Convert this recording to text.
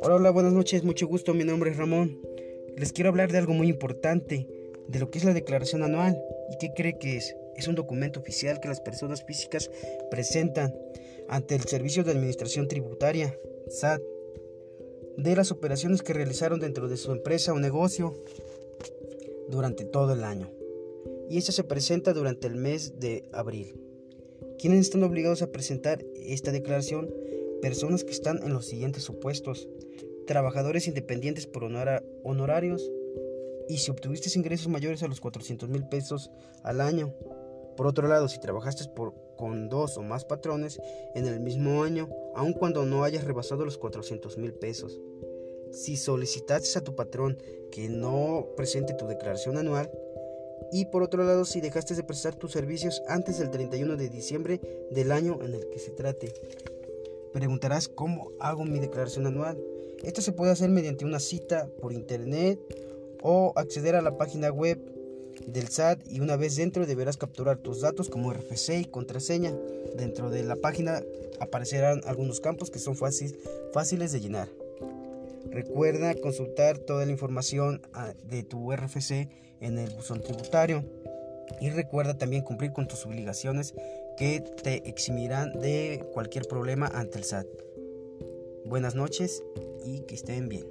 Hola, hola, buenas noches, mucho gusto, mi nombre es Ramón. Les quiero hablar de algo muy importante, de lo que es la declaración anual. ¿Y qué cree que es? Es un documento oficial que las personas físicas presentan ante el Servicio de Administración Tributaria, SAT, de las operaciones que realizaron dentro de su empresa o negocio durante todo el año. Y esta se presenta durante el mes de abril. ¿Quiénes están obligados a presentar esta declaración? Personas que están en los siguientes supuestos. Trabajadores independientes por honorarios y si obtuviste ingresos mayores a los 400 mil pesos al año. Por otro lado, si trabajaste por, con dos o más patrones en el mismo año, aun cuando no hayas rebasado los 400 mil pesos. Si solicitaste a tu patrón que no presente tu declaración anual, y por otro lado, si dejaste de prestar tus servicios antes del 31 de diciembre del año en el que se trate. Preguntarás cómo hago mi declaración anual. Esto se puede hacer mediante una cita por internet o acceder a la página web del SAT y una vez dentro deberás capturar tus datos como RFC y contraseña. Dentro de la página aparecerán algunos campos que son fáciles de llenar. Recuerda consultar toda la información ah, de tu RFC en el buzón tributario y recuerda también cumplir con tus obligaciones que te eximirán de cualquier problema ante el SAT. Buenas noches y que estén bien.